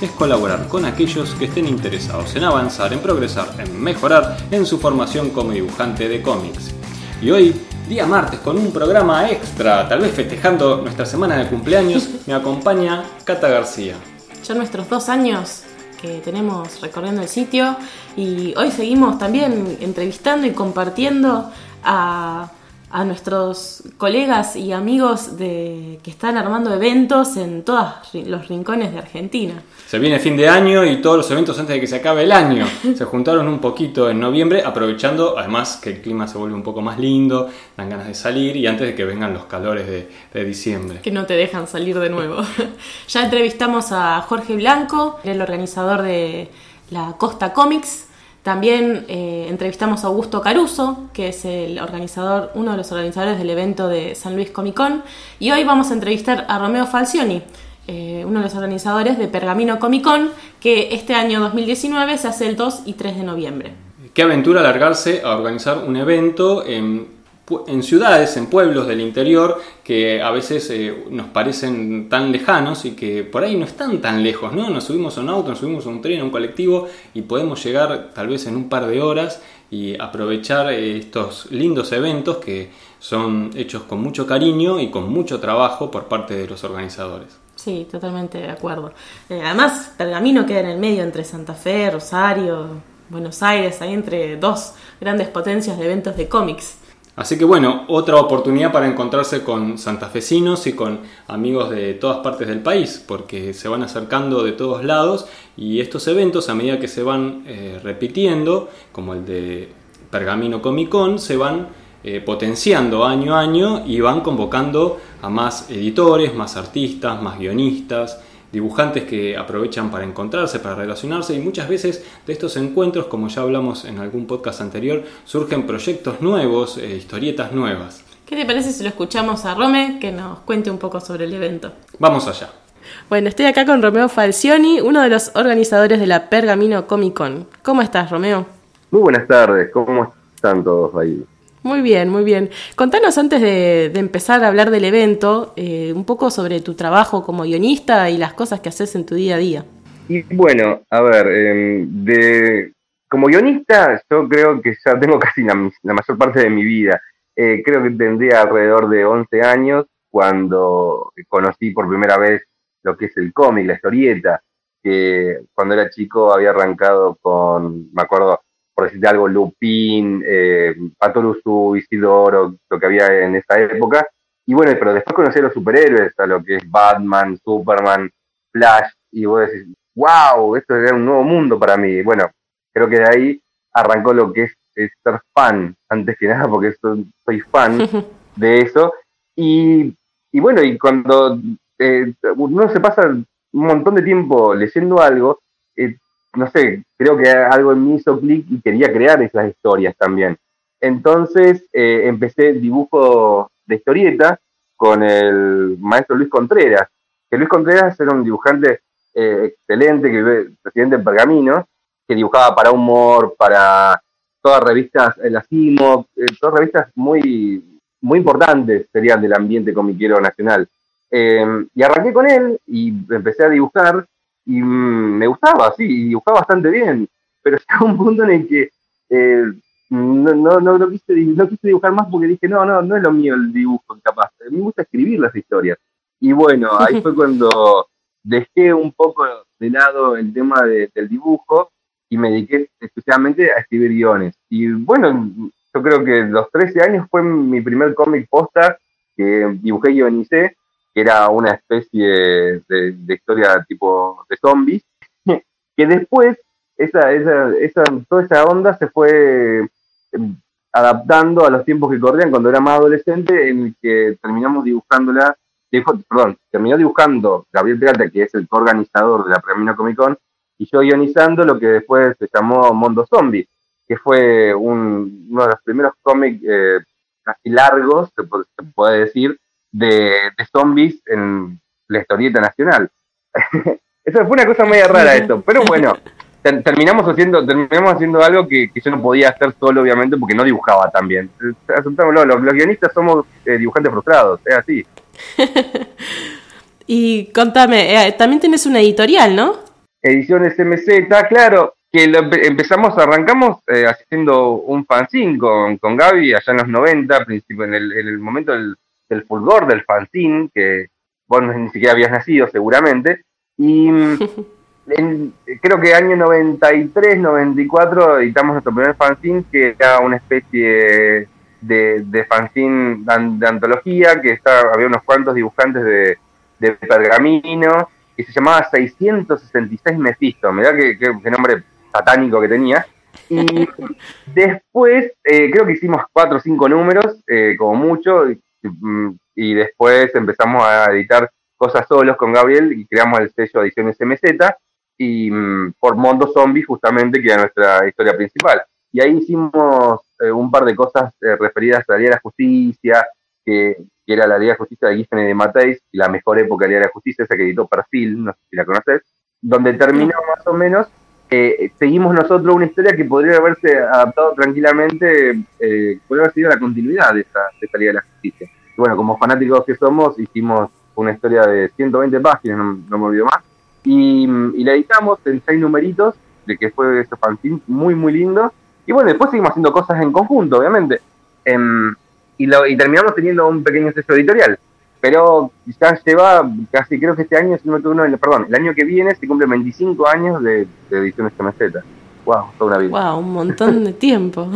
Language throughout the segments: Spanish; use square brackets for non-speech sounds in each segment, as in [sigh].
es colaborar con aquellos que estén interesados en avanzar, en progresar, en mejorar en su formación como dibujante de cómics. Y hoy, día martes, con un programa extra, tal vez festejando nuestra semana de cumpleaños, [laughs] me acompaña Cata García. Ya nuestros dos años que tenemos recorriendo el sitio y hoy seguimos también entrevistando y compartiendo a a nuestros colegas y amigos de, que están armando eventos en todos los rincones de Argentina. Se viene fin de año y todos los eventos antes de que se acabe el año. [laughs] Se juntaron un poquito en noviembre, aprovechando además que el clima se vuelve un poco más lindo, dan ganas de salir y antes de que vengan los calores de, de diciembre. Que no te dejan salir de nuevo. [laughs] ya entrevistamos a Jorge Blanco, el organizador de la Costa Comics, también eh, entrevistamos a Augusto Caruso, que es el organizador, uno de los organizadores del evento de San Luis Comic Con. Y hoy vamos a entrevistar a Romeo Falcioni, eh, uno de los organizadores de Pergamino Comic Con, que este año 2019 se hace el 2 y 3 de noviembre. Qué aventura alargarse a organizar un evento en en ciudades, en pueblos del interior que a veces eh, nos parecen tan lejanos y que por ahí no están tan lejos, ¿no? Nos subimos a un auto, nos subimos a un tren, a un colectivo y podemos llegar tal vez en un par de horas y aprovechar eh, estos lindos eventos que son hechos con mucho cariño y con mucho trabajo por parte de los organizadores. Sí, totalmente de acuerdo. Eh, además, Pergamino queda en el medio entre Santa Fe, Rosario, Buenos Aires, ahí entre dos grandes potencias de eventos de cómics. Así que bueno, otra oportunidad para encontrarse con santafesinos y con amigos de todas partes del país, porque se van acercando de todos lados y estos eventos a medida que se van eh, repitiendo, como el de Pergamino Comic Con, se van eh, potenciando año a año y van convocando a más editores, más artistas, más guionistas, dibujantes que aprovechan para encontrarse, para relacionarse y muchas veces de estos encuentros, como ya hablamos en algún podcast anterior, surgen proyectos nuevos, eh, historietas nuevas. ¿Qué te parece si lo escuchamos a Rome que nos cuente un poco sobre el evento? Vamos allá. Bueno, estoy acá con Romeo Falcioni, uno de los organizadores de la Pergamino Comic Con. ¿Cómo estás, Romeo? Muy buenas tardes, ¿cómo están todos ahí? Muy bien, muy bien. Contanos antes de, empezar a hablar del evento, eh, un poco sobre tu trabajo como guionista y las cosas que haces en tu día a día. Y bueno, a ver, em, de, como guionista yo creo que ya tengo [laughs] casi la, mayor parte de mi vida. Eh, creo que tendría alrededor de 11 años cuando conocí por primera vez lo que es el cómic, la historieta, que cuando era chico había arrancado con, me acuerdo, por decirte algo, Lupin, eh, Patorusu, Isidoro, lo que había en esa época. Y bueno, pero después conocí a los superhéroes, a lo que es Batman, Superman, Flash, y vos decís, wow, esto era un nuevo mundo para mí. Bueno, creo que de ahí arrancó lo que es, ser fan, antes que nada, porque soy, fan [laughs] de eso. Y, y, bueno, y cuando eh, uno se pasa un montón de tiempo leyendo algo, eh, no sé, creo que algo en mí hizo clic y quería crear esas historias también. Entonces eh, empecé dibujo de historieta con el maestro Luis Contreras, que Luis Contreras era un dibujante eh, excelente, que presidente de Pergamino, que dibujaba para Humor, para todas revistas, el Asimo, eh, todas revistas muy, muy importantes serían del ambiente comiquero nacional. y arranqué con él y empecé a dibujar y mm, me gustaba, sí, y dibujaba bastante bien, pero [laughs] llegó un punto en el que eh, no, no, no, quise, dibujar más porque dije, no, no, no es lo mío el dibujo, capaz, me gusta escribir las historias. Y bueno, ahí fue [laughs] cuando dejé un poco de lado el tema del dibujo y me dediqué especialmente a escribir guiones. Y bueno, yo creo que los 13 años fue mi primer cómic posta que dibujé y guionicé era una especie de, historia tipo de zombies, [laughs] que después esa, esa, esa, toda esa onda se fue em, adaptando a los tiempos que corrían cuando era más adolescente, en el que terminamos dibujándola, dijo, perdón, terminó dibujando Gabriel Peralta, que es el organizador de la Premio Comic Con, y yo guionizando lo que después se llamó Mondo Zombie, que fue un, uno de los primeros cómics eh, casi largos, se puede, decir, de, zombies en la historieta nacional. [laughs] eso fue una cosa media rara esto, pero bueno, [laughs] terminamos haciendo terminamos haciendo algo que, yo no podía hacer solo, obviamente, porque no dibujaba tan bien. Aceptámoslo, los, los guionistas somos eh, dibujantes frustrados, es así. [laughs] y contame, eh, también tienes una editorial, ¿no? Ediciones MZ, claro, que empezamos, arrancamos eh, haciendo un fanzine con, con Gaby allá en los 90, principio, en, el, en el momento del, del, fulgor del fanzine, que vos ni siquiera habías nacido seguramente, y [laughs] creo que año 93, 94 editamos nuestro primer fanzine, que era una especie de, de fanzine de, antología, que está, había unos cuantos dibujantes de, de pergamino, que se llamaba 666 Mephisto, mirá qué, qué nombre satánico que tenía. Y [laughs] después, eh, creo que hicimos cuatro o cinco números, eh, como mucho, y, después empezamos a editar cosas solos con Gabriel y creamos el sello Ediciones MZ y mm, por Mondo Zombie justamente, que era nuestra historia principal. Y ahí hicimos eh, un par de cosas referidas a la Liga de la Justicia, que, era la Liga de Justicia de Giffen y de Mateis, la mejor época de la Liga de la Justicia, esa que editó Perfil, no sé si la conoces, donde terminó más o menos eh, seguimos nosotros una historia que podría haberse adaptado tranquilamente, eh, podría haber sido la continuidad de esta, de de la Justicia. Y bueno, como fanáticos que somos, hicimos una historia de 120 páginas, no, me olvido más, y, la editamos en seis numeritos, de que fue este fanzine muy, muy lindo. Y bueno, después seguimos haciendo cosas en conjunto, obviamente. Em, y, lo, y terminamos teniendo un pequeño sello editorial pero quizás lleva casi, creo que este año, si no me perdón, el año que viene se cumple 25 años de, de ediciones camiseta. Wow, toda una vida. Wow, un montón de tiempo.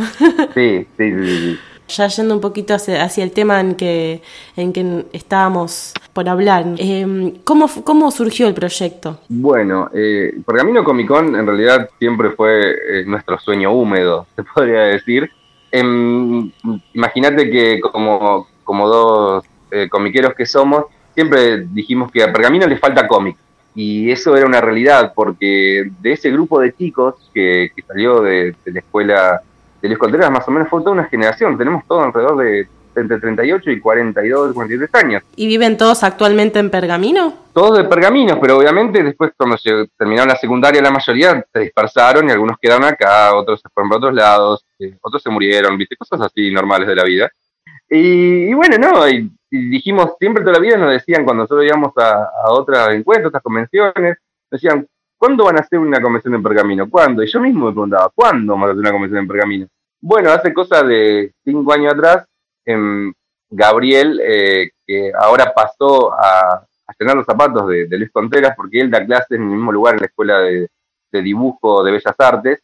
sí, sí, sí, Ya yendo un poquito hacia, hacia, el tema en que, en que estábamos por hablar, eh, ¿cómo, ¿cómo surgió el proyecto? Bueno, eh, Pergamino Comic Con en realidad siempre fue eh, nuestro sueño húmedo, [laughs] se podría decir. Em, imagínate que como, como dos eh, comiqueros que somos, siempre dijimos que a Pergamino le falta cómic. Y eso era una realidad, porque de ese grupo de chicos que, salió de, la escuela de Luis Contreras, más o menos fue toda una generación. Tenemos todo alrededor de entre 38 y 42, 43 años. ¿Y viven todos actualmente en Pergamino? Todos de Pergamino, pero obviamente después cuando se terminaron la secundaria la mayoría se dispersaron y algunos quedaron acá, otros se fueron para otros lados, eh, otros se murieron, viste, cosas así normales de la vida. Y, bueno, no, y, dijimos, siempre toda la vida nos decían cuando nosotros íbamos a, a otros encuentros, otras convenciones, decían, ¿cuándo van a hacer una convención en pergamino? ¿Cuándo? Y yo mismo me preguntaba, ¿cuándo van a hacer una convención en pergamino? Bueno, hace cosa de cinco años atrás, en Gabriel, eh, que ahora pasó a, a llenar los zapatos de, Luis Contreras, porque él da clases en el mismo lugar en la Escuela de, Dibujo de Bellas Artes.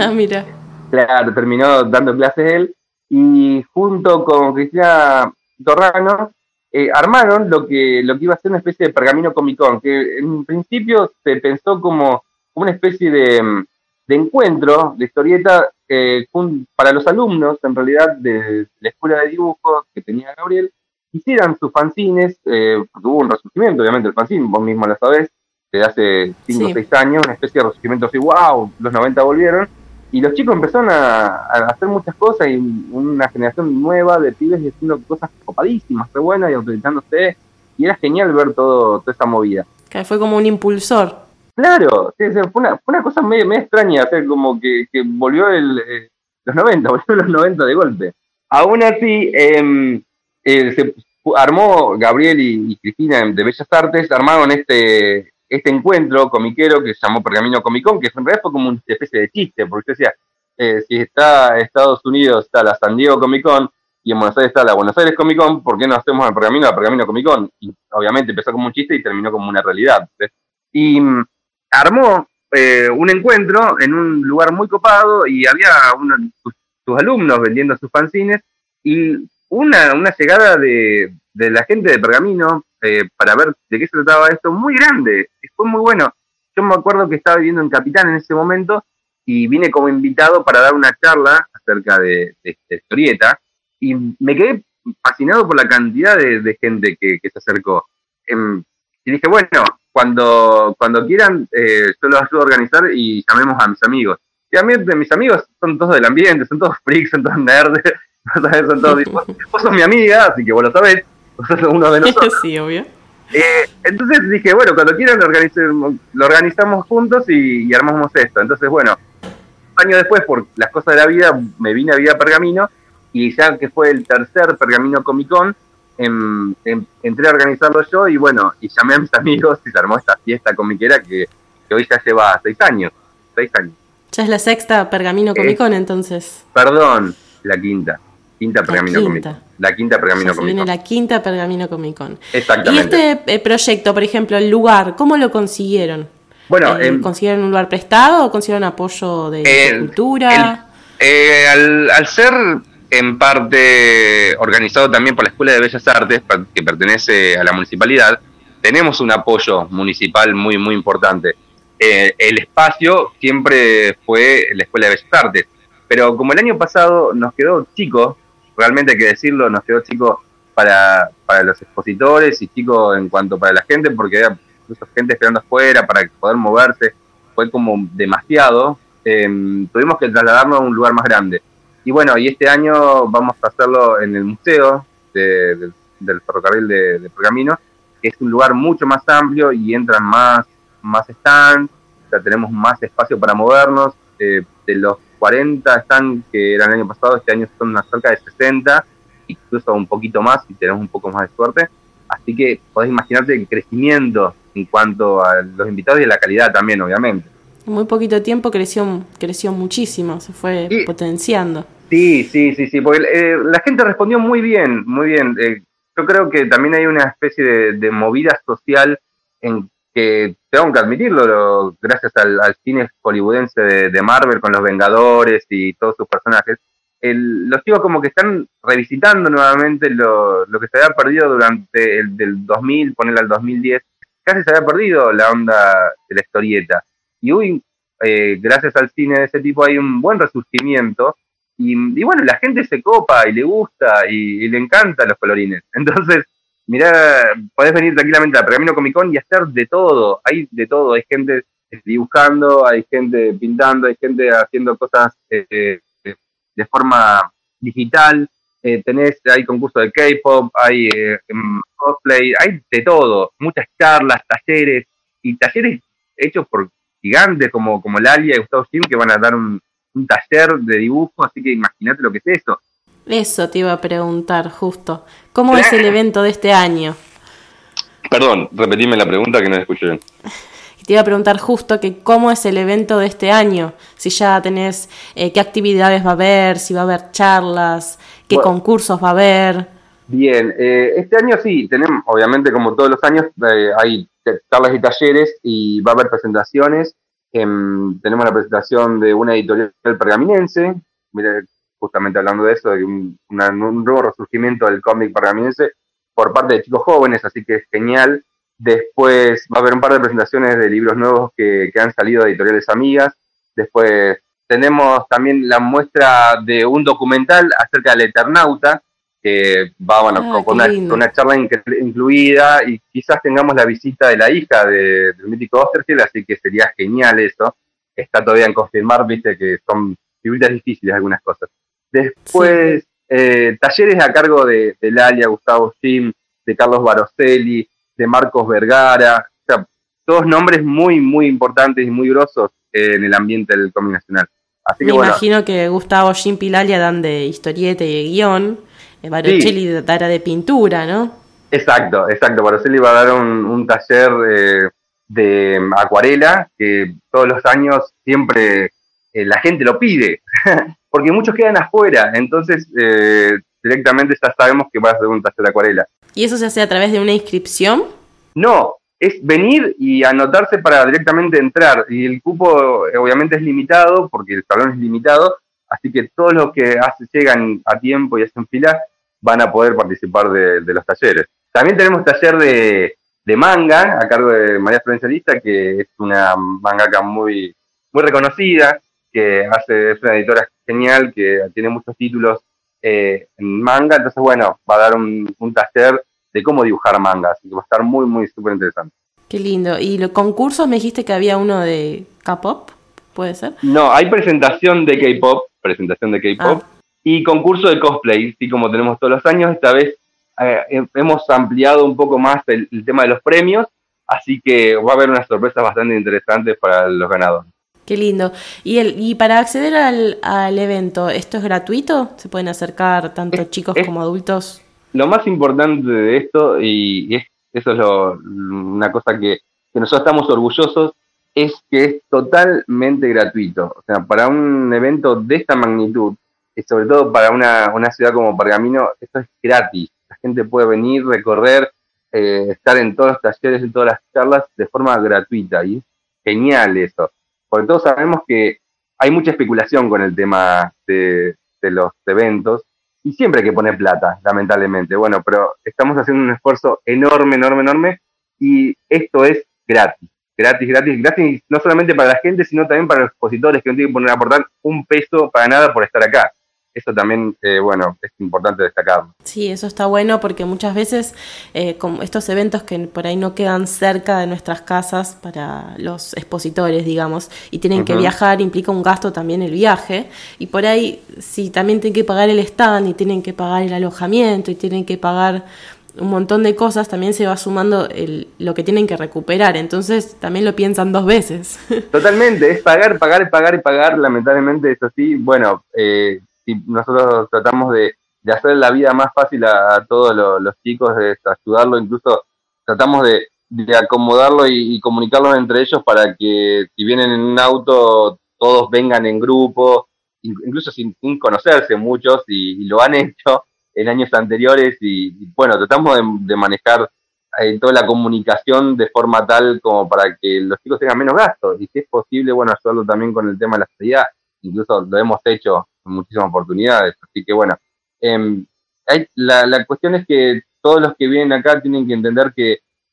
ah, mira. Claro, terminó dando clases él y junto con Cristina Torrano eh, armaron lo que, lo que iba a ser una especie de pergamino Comic Con, que en principio se pensó como una especie de, encuentro de historieta eh, para los alumnos, en realidad, de la escuela de dibujo que tenía Gabriel, hicieran sus fanzines, eh, porque hubo un resurgimiento, obviamente, el fanzine, vos mismo lo sabés, de hace 5 o 6 años, una especie de resurgimiento así, wow, los 90 volvieron, y los chicos empezaron a, hacer muchas cosas y una generación nueva de pibes haciendo cosas copadísimas, re buenas y autorizándose. Y era genial ver todo, toda esta movida. Que fue como un impulsor. Claro, fue, una, fue una cosa medio, extraña, hacer como que, volvió el, eh, los 90, [laughs] volvió los 90 de golpe. Aún así, em, eh, se armó Gabriel y, Cristina de Bellas Artes, armaron este, este encuentro comiquero que se llamó Pergamino Comicón, que en realidad fue como una especie de chiste, porque decía, eh, si está Estados Unidos, está la San Diego Comic Con, y en Buenos Aires está la Buenos Aires Comic Con, ¿por qué no hacemos el Pergamino, el Pergamino Comic Con? Y obviamente empezó como un chiste y terminó como una realidad. Y armó eh, un encuentro en un lugar muy copado y había sus, alumnos vendiendo sus fanzines y una, una llegada de, de la gente de Pergamino eh, para ver de qué se trataba esto, muy grande, fue muy bueno. Yo me acuerdo que estaba viviendo en Capitán en ese momento y vine como invitado para dar una charla acerca de, esta historieta y me quedé fascinado por la cantidad de, gente que, se acercó. Em, y dije, bueno, cuando, cuando quieran, eh, yo los ayudo a organizar y llamemos a mis amigos. Y a mí, de mis amigos son todos del ambiente, son todos freaks, son todos nerds, [laughs] son todos, [laughs] vos sos mi amiga, así que vos lo sabés, vos sos uno de nosotros. [laughs] sí, obvio. Eh, entonces dije, bueno, cuando quieran lo, lo organizamos juntos y, armamos esto. Entonces, bueno, un año después, por las cosas de la vida, me vine a Vía Pergamino y ya que fue el tercer Pergamino Comic Con, em, em, entré a organizarlo yo y bueno, y llamé a mis amigos y se armó esta fiesta comiquera que, que hoy ya lleva seis años. Seis años. Ya es la sexta Pergamino Comic Con entonces. Perdón, la quinta. Quinta Pergamino Comic Con. La quinta Pergamino Comic Con. Viene la quinta Pergamino Comic Con. Exactamente. Y este eh, proyecto, por ejemplo, el lugar, ¿cómo lo consiguieron? Bueno, eh, ¿consiguieron un lugar prestado o consiguieron apoyo de cultura? Eh, al, al, ser en parte organizado también por la Escuela de Bellas Artes, que pertenece a la municipalidad, tenemos un apoyo municipal muy, muy importante. el espacio siempre fue la Escuela de Bellas Artes, pero como el año pasado nos quedó chico, realmente hay que decirlo, nos quedó chico para, para los expositores y chico en cuanto para la gente, porque había incluso gente esperando afuera para poder moverse, fue como demasiado. Em, tuvimos que trasladarnos a un lugar más grande. Y bueno, y este año vamos a hacerlo en el museo del ferrocarril de, de, Pergamino, que es un lugar mucho más amplio y entran más, más stands, o sea, tenemos más espacio para movernos. Eh, de los 40 están que eran el año pasado, este año son cerca de 60, incluso un poquito más si tenemos un poco más de suerte. Así que podés imaginarte el crecimiento en cuanto a los invitados y a la calidad también, obviamente. En muy poquito tiempo creció, creció muchísimo, se fue potenciando. Sí, sí, sí, sí, porque eh, la gente respondió muy bien, muy bien. Eh, yo creo que también hay una especie de movida social en que tengo que admitirlo, gracias al, cine hollywoodense de, Marvel con los Vengadores y todos sus personajes, los chicos como que están revisitando nuevamente lo, que se había perdido durante el del 2000, ponerle al 2010, casi se había perdido la onda de la historieta. Y hoy, eh, gracias al cine de ese tipo, hay un buen resurgimiento. Y, bueno, la gente se copa y le gusta y, y le encantan los colorines. [laughs] Entonces, mirá, podés venir tranquilamente a Pergamino Comic Con y hacer de todo, hay de todo, hay gente dibujando, hay gente pintando, hay gente haciendo cosas eh, de forma digital, eh, tenés, hay concursos de K-pop, hay eh, em, cosplay, hay de todo, muchas charlas, talleres, y talleres hechos por gigantes como, como Lalia y Gustavo Jim que van a dar un, un taller de dibujo, así que imagínate lo que es eso. Eso te iba a preguntar justo. ¿Cómo es el evento de este año? Perdón, repetime la pregunta que no escuché bien. Te iba a preguntar justo que cómo es el evento de este año, si ya tenés eh, qué actividades va a haber, si va a haber charlas, qué concursos va a haber. Bien, eh, este año sí, tenemos, obviamente como todos los años, eh, hay charlas y talleres y va a haber presentaciones. Em, tenemos la presentación de una editorial pergaminense, mira, justamente hablando de eso, de un, nuevo resurgimiento del cómic pergaminense por parte de chicos jóvenes, así que es genial. Después va a haber un par de presentaciones de libros nuevos que, han salido de editoriales amigas. Después tenemos también la muestra de un documental acerca del Eternauta, que va bueno, ah, con, una, charla incluida y quizás tengamos la visita de la hija de, del mítico Osterfield, así que sería genial eso. Está todavía en confirmar, viste que son figuritas difíciles algunas cosas. Después, eh, talleres a cargo de, de Lalia, Gustavo Sim, de Carlos Baroselli, de Marcos Vergara, o sea, todos nombres muy, muy importantes y muy grosos en el ambiente del cómic nacional. Así Me imagino que Gustavo Jim y Lalia dan de historieta y de guion, eh, Baroselli dará de pintura, ¿no? Exacto, exacto. Baroselli va a dar un, taller eh, de acuarela que todos los años siempre la gente lo pide. [laughs] porque muchos quedan afuera, entonces eh, directamente ya sabemos que va a ser un taller de acuarela. ¿Y eso se hace a través de una inscripción? No, es venir y anotarse para directamente entrar. Y el cupo eh, obviamente es limitado, porque el salón es limitado, así que todos los que llegan a tiempo y hacen fila van a poder participar de, los talleres. También tenemos taller de, manga a cargo de María Florencia Lista, que es una mangaka muy, muy reconocida, que hace, es una editora genial, que tiene muchos títulos eh, en manga, entonces bueno, va a dar un, taller de cómo dibujar manga, así que va a estar muy, muy súper interesante. Qué lindo. ¿Y los concursos me dijiste que había uno de K-pop? ¿Puede ser? No, hay presentación de K-pop, presentación de K-pop ah. Y concurso de cosplay. Y como tenemos todos los años, esta vez eh, hemos ampliado un poco más el, tema de los premios, así que va a haber unas sorpresas bastante interesantes para los ganadores. Qué lindo. ¿Y, el, y para acceder al, evento, esto es gratuito? ¿Se pueden acercar tanto chicos como adultos? Lo más importante de esto, y, eso es una cosa que, nosotros estamos orgullosos, es que es totalmente gratuito. O sea, para un evento de esta magnitud, sobre todo para una, una ciudad como Pergamino, esto es gratis. La gente puede venir, recorrer, eh, estar en todos los talleres, en todas las charlas de forma gratuita. Y es genial eso. Porque todos sabemos que hay mucha especulación con el tema de, los eventos y siempre hay que poner plata, lamentablemente. Bueno, pero estamos haciendo un esfuerzo enorme, enorme, enorme y esto es gratis. Gratis, gratis, gratis, no solamente para la gente, sino también para los expositores que no tienen que poner a aportar un peso para nada por estar acá eso también, eh, bueno, es importante destacarlo. Sí, eso está bueno porque muchas veces eh, como estos eventos que por ahí no quedan cerca de nuestras casas para los expositores, digamos, y tienen que viajar, implica un gasto también el viaje, y por ahí si también tienen que pagar el stand y tienen que pagar el alojamiento y tienen que pagar un montón de cosas, también se va sumando el, lo que tienen que recuperar. Entonces también lo piensan dos veces. [laughs] Totalmente, es pagar, pagar, pagar y pagar. Lamentablemente, eso sí, bueno, eh, si nosotros tratamos de, hacer la vida más fácil a, todos los, chicos, de ayudarlo, incluso tratamos de, acomodarlo y, comunicarlo entre ellos para que si vienen en un auto, todos vengan en grupo, incluso sin, conocerse muchos, y, lo han [laughs] hecho en años anteriores, y, bueno, tratamos de, manejar eh, toda la comunicación de forma tal como para que los chicos tengan menos gastos, y si es posible, bueno, hacerlo también con el tema de la seguridad, incluso lo hemos hecho muchísimas oportunidades. Así que bueno, em, la, la, cuestión es que todos los que vienen acá tienen que entender que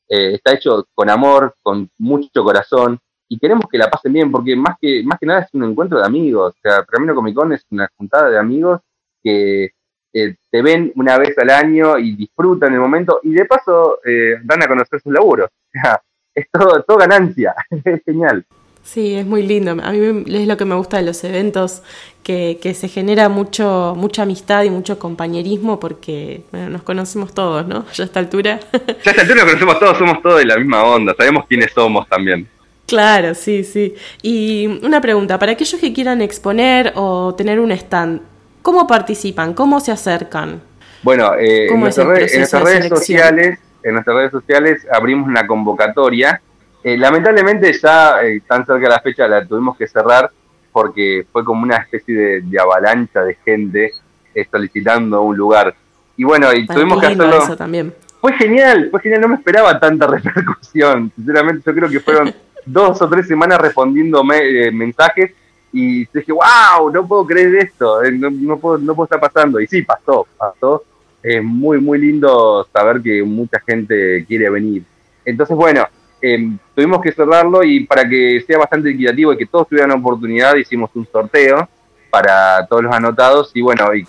eh, está hecho con amor, con mucho corazón, y queremos que la pasen bien, porque más que, más que nada es un encuentro de amigos. O sea, Camino Comic Con es una juntada de amigos que eh, te ven una vez al año y disfrutan el momento, y de paso eh, dan a conocer sus laburos. [laughs] O sea, es todo, todo ganancia, [laughs] es genial. Sí, es muy lindo. A mí es lo que me gusta de los eventos, que, que se genera mucho, mucha amistad y mucho compañerismo porque nos conocemos todos, ¿no? Ya a esta altura. [laughs] Ya a esta altura nos conocemos todos, somos todos de la misma onda, sabemos quiénes somos también. Claro, sí, sí. Y una pregunta, para aquellos que quieran exponer o tener un stand, ¿cómo participan? ¿Cómo se acercan? Bueno, eh, en, nuestras redes sociales, en nuestras redes sociales abrimos una convocatoria eh, lamentablemente ya eh, tan cerca de la fecha la tuvimos que cerrar porque fue como una especie de, avalancha de gente eh, solicitando un lugar. Y bueno, y tuvimos que hacerlo. también. Fue genial, fue genial, no me esperaba tanta [laughs] repercusión. Sinceramente, yo creo que fueron [laughs] dos o tres semanas respondiendo mensajes y dije, wow, no puedo creer esto, no, no, puedo, no puedo estar pasando. Y sí, pasó, pasó. Es muy, muy lindo saber que mucha gente quiere venir. Entonces, bueno, Em, tuvimos que cerrarlo y para que sea bastante equitativo y que todos tuvieran oportunidad, hicimos un sorteo para todos los anotados y bueno, y,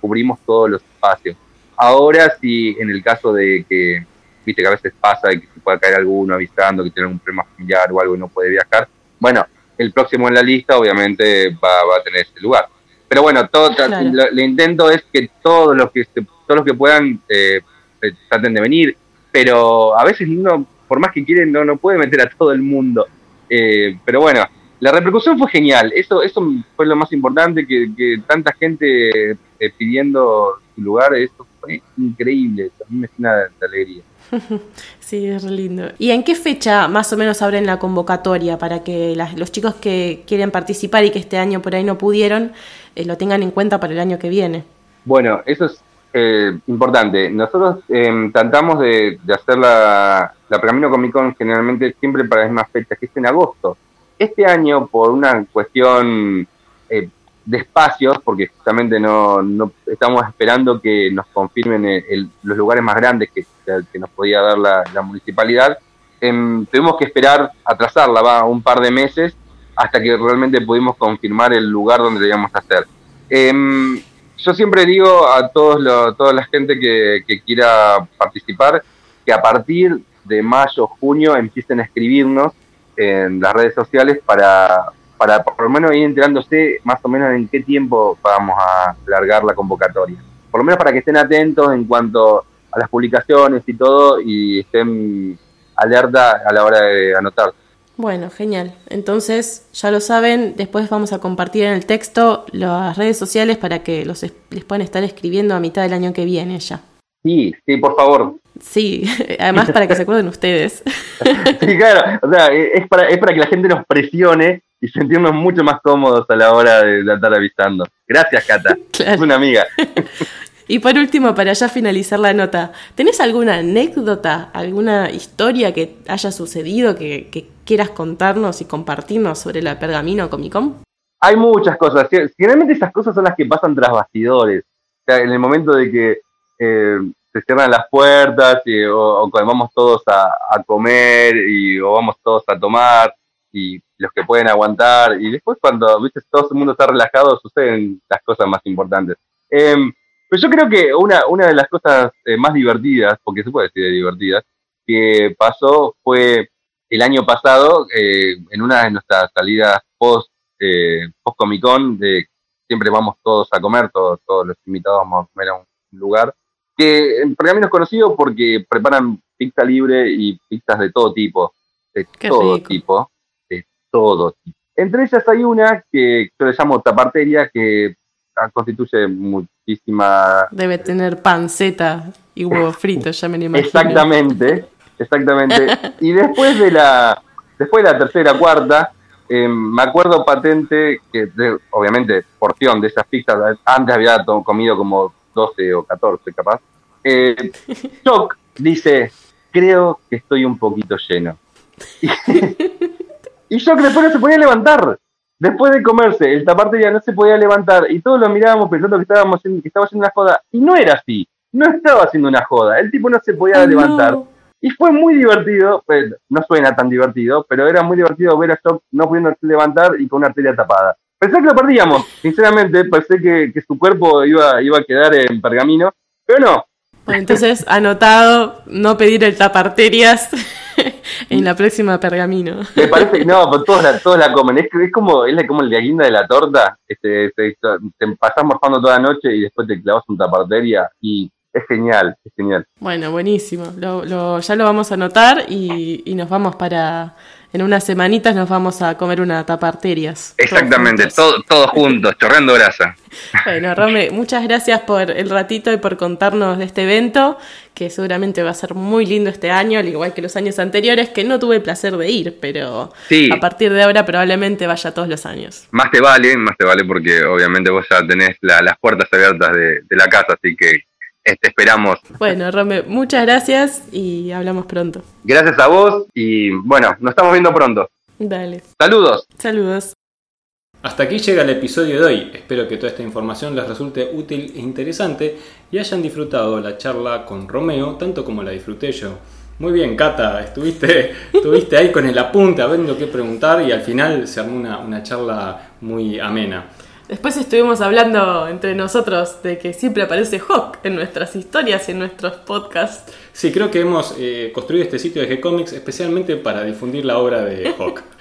cubrimos todos los espacios. Ahora sí, en el caso de que, viste que a veces pasa que se pueda caer alguno avisando que tiene un problema familiar o algo y no puede viajar, bueno, el próximo en la lista obviamente va, a tener ese lugar. Pero bueno, todo, el intento es que todos los que todos los que puedan eh, eh, traten de venir, pero a veces no por más que quieren, no, no puede meter a todo el mundo. Eh, pero bueno, la repercusión fue genial. Eso, eso fue lo más importante, que, tanta gente eh, pidiendo su lugar, eso fue increíble. A mí me llena de, alegría. [laughs] Sí, es lindo. ¿Y en qué fecha más o menos abren la convocatoria para que los chicos que quieren participar y que este año por ahí no pudieron eh, lo tengan en cuenta para el año que viene? Bueno, eso es eh, importante. Nosotros eh, tratamos de, hacer la, la Camino Comic Con generalmente siempre para las mismas fechas, que es en agosto. Este año, por una cuestión eh, de espacios, porque justamente no, no, estamos esperando que nos confirmen los lugares más grandes que, que nos podía dar la, la municipalidad, em, tuvimos que esperar, atrasarla, va, un par de meses, hasta que realmente pudimos confirmar el lugar donde debíamos hacer. Yo siempre digo a todos toda la gente que, quiera participar que a partir de mayo, junio, empiecen a escribirnos en las redes sociales para, para por lo menos ir enterándose más o menos en qué tiempo vamos a largar la convocatoria. Por lo menos para que estén atentos en cuanto a las publicaciones y todo y estén alerta a la hora de anotar. Bueno, genial. Entonces, ya lo saben, después vamos a compartir en el texto las redes sociales para que los les puedan estar escribiendo a mitad del año que viene ya. Sí, sí, por favor. Sí, [laughs] además para que se acuerden ustedes. [laughs] sí, claro, o sea, es para, es para que la gente nos presione y sentirnos mucho más cómodos a la hora de, estar avisando. Gracias, Cata. [laughs] Es una amiga. Y por último, para ya finalizar la nota, ¿tenés alguna anécdota, alguna historia que haya sucedido que, quieras contarnos y compartirnos sobre la Pergamino Comic Con? Hay muchas cosas. Generalmente esas cosas son las que pasan tras bastidores. O sea, en el momento de que eh, se cierran las puertas o, cuando vamos todos a, comer y, o vamos todos a tomar y los que pueden aguantar. Y después cuando ¿viste? todo el mundo está relajado suceden las cosas más importantes. Em, pero yo creo que una, una de las cosas eh, más divertidas, porque se puede decir de divertidas, que pasó fue el año pasado, eh, en una de nuestras salidas post, eh, post Comic Con, de, siempre vamos todos a comer, todos, todos los invitados vamos a comer a un lugar, que en Pergamino es conocido porque preparan pizza libre y pizzas de todo tipo, de todo tipo, de todo tipo. Entre ellas hay una que yo le llamo taparteria, que Ah, constituye muchísima... Debe tener panceta y huevo frito, ya me lo imagino. Exactamente, exactamente. y después de la, después de la tercera, cuarta, eh, me acuerdo patente que, obviamente, porción de esas pizzas, antes había comido como 12 o 14 capaz. Eh, [laughs] Choc dice, creo que estoy un poquito lleno. [laughs] y Choc después no se podía levantar. Después de comerse, el taparte ya no se podía levantar y todos lo mirábamos pensando que, estábamos que estaba haciendo una joda. Y no era así. No estaba haciendo una joda. El tipo no se podía levantar. Y fue muy divertido, pues, no suena tan divertido, pero era muy divertido ver a Shock no pudiendo levantar y con una arteria tapada. Pensé que lo perdíamos, sinceramente, pensé que, su cuerpo iba, iba a quedar en pergamino, pero no. entonces, anotado, no pedir el taparterias [laughs] en la próxima pergamino. Me parece que no, pues todos la, todos la comen. Es, es como es como el de guinda de la torta. Este, este, te pasas morfando toda la noche y después te clavas un taparteria y es genial, es genial. Bueno, buenísimo. Lo, ya lo vamos a anotar y, y nos vamos para en unas semanitas nos vamos a comer una taparterias. Exactamente, todos todo juntos, chorreando grasa. [laughs] Bueno, Rome, muchas gracias por el ratito y por contarnos de este evento, que seguramente va a ser muy lindo este año, al igual que los años anteriores, que no tuve el placer de ir, pero a partir de ahora probablemente vaya todos los años. Más te vale, más te vale porque obviamente vos ya tenés las puertas abiertas de, de la casa, así que te este, esperamos. Bueno, Rome, muchas gracias y hablamos pronto. Gracias a vos y bueno, nos estamos viendo pronto. Dale. Saludos. Saludos. Hasta aquí llega el episodio de hoy. Espero que toda esta información les resulte útil e interesante y hayan disfrutado la charla con Romeo tanto como la disfruté yo. Muy bien, Cata, estuviste, [laughs] estuviste ahí con el apunte, viendo qué preguntar y al final se armó una, una charla muy amena. Después estuvimos hablando entre nosotros de que siempre aparece Hawk en nuestras historias y en nuestros podcasts. Sí, creo que hemos eh, construido este sitio de G-Comics especialmente para difundir la obra de Hawk. [laughs]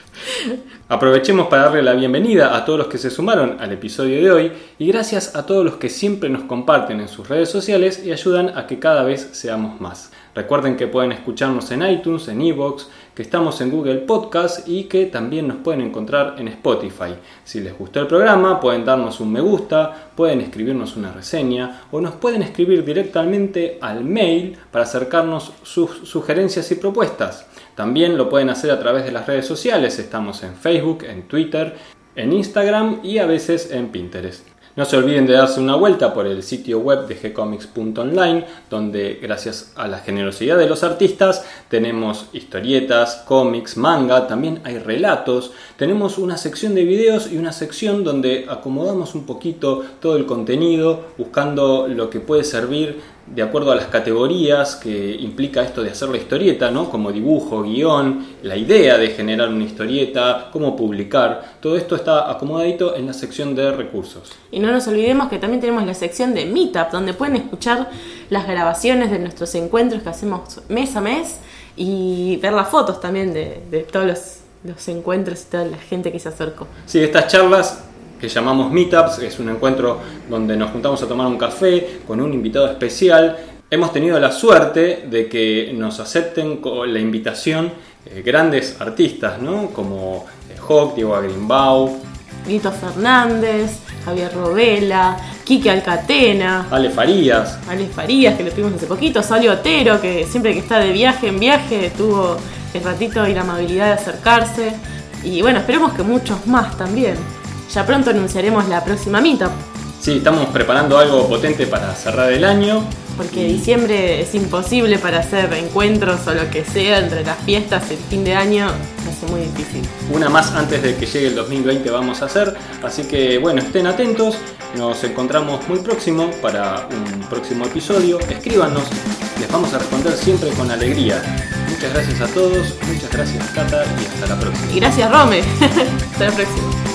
Aprovechemos para darle la bienvenida a todos los que se sumaron al episodio de hoy y gracias a todos los que siempre nos comparten en sus redes sociales y ayudan a que cada vez seamos más. Recuerden que pueden escucharnos en iTunes, en Evox, que estamos en Google Podcast y que también nos pueden encontrar en Spotify. Si les gustó el programa, pueden darnos un me gusta, pueden escribirnos una reseña o nos pueden escribir directamente al mail para acercarnos sus sugerencias y propuestas. También lo pueden hacer a través de las redes sociales, estamos en Facebook, en Twitter, en Instagram y a veces en Pinterest. No se olviden de darse una vuelta por el sitio web de gcomics.online, donde gracias a la generosidad de los artistas tenemos historietas, cómics, manga, también hay relatos, tenemos una sección de videos y una sección donde acomodamos un poquito todo el contenido, buscando lo que puede servir de acuerdo a las categorías que implica esto de hacer la historieta, ¿no? Como dibujo, guion, la idea de generar una historieta, cómo publicar, todo esto está acomodadito en la sección de recursos. Y no nos olvidemos que también tenemos la sección de Meetup, donde pueden escuchar las grabaciones de nuestros encuentros que hacemos mes a mes y ver las fotos también de, de todos los, los encuentros y toda la gente que se acercó. Sí, estas charlas que llamamos Meetups, es un encuentro donde nos juntamos a tomar un café con un invitado especial. Hemos tenido la suerte de que nos acepten con la invitación eh, grandes artistas, ¿no? Como eh, Hawk, Diego Agrimbau, Vito Fernández, Javier Robela, Quique Alcatena, Ale Farías. Ale Farías, que lo tuvimos hace poquito, Sally Otero, que siempre que está de viaje en viaje tuvo el ratito y la amabilidad de acercarse. Y bueno, esperemos que muchos más también. Ya pronto anunciaremos la próxima meetup, Sí, estamos preparando algo potente para cerrar el año. porque diciembre es imposible para hacer encuentros o lo que sea entre las fiestas y el fin de año, hace muy difícil. Una más antes de que llegue el 2020 vamos a hacer. Así que bueno, estén atentos. Nos encontramos muy próximo para un próximo episodio. Escríbanos, les vamos a responder siempre con alegría. Muchas gracias a todos, muchas gracias Cata y hasta la próxima. Y gracias Rome, [laughs] hasta la próxima.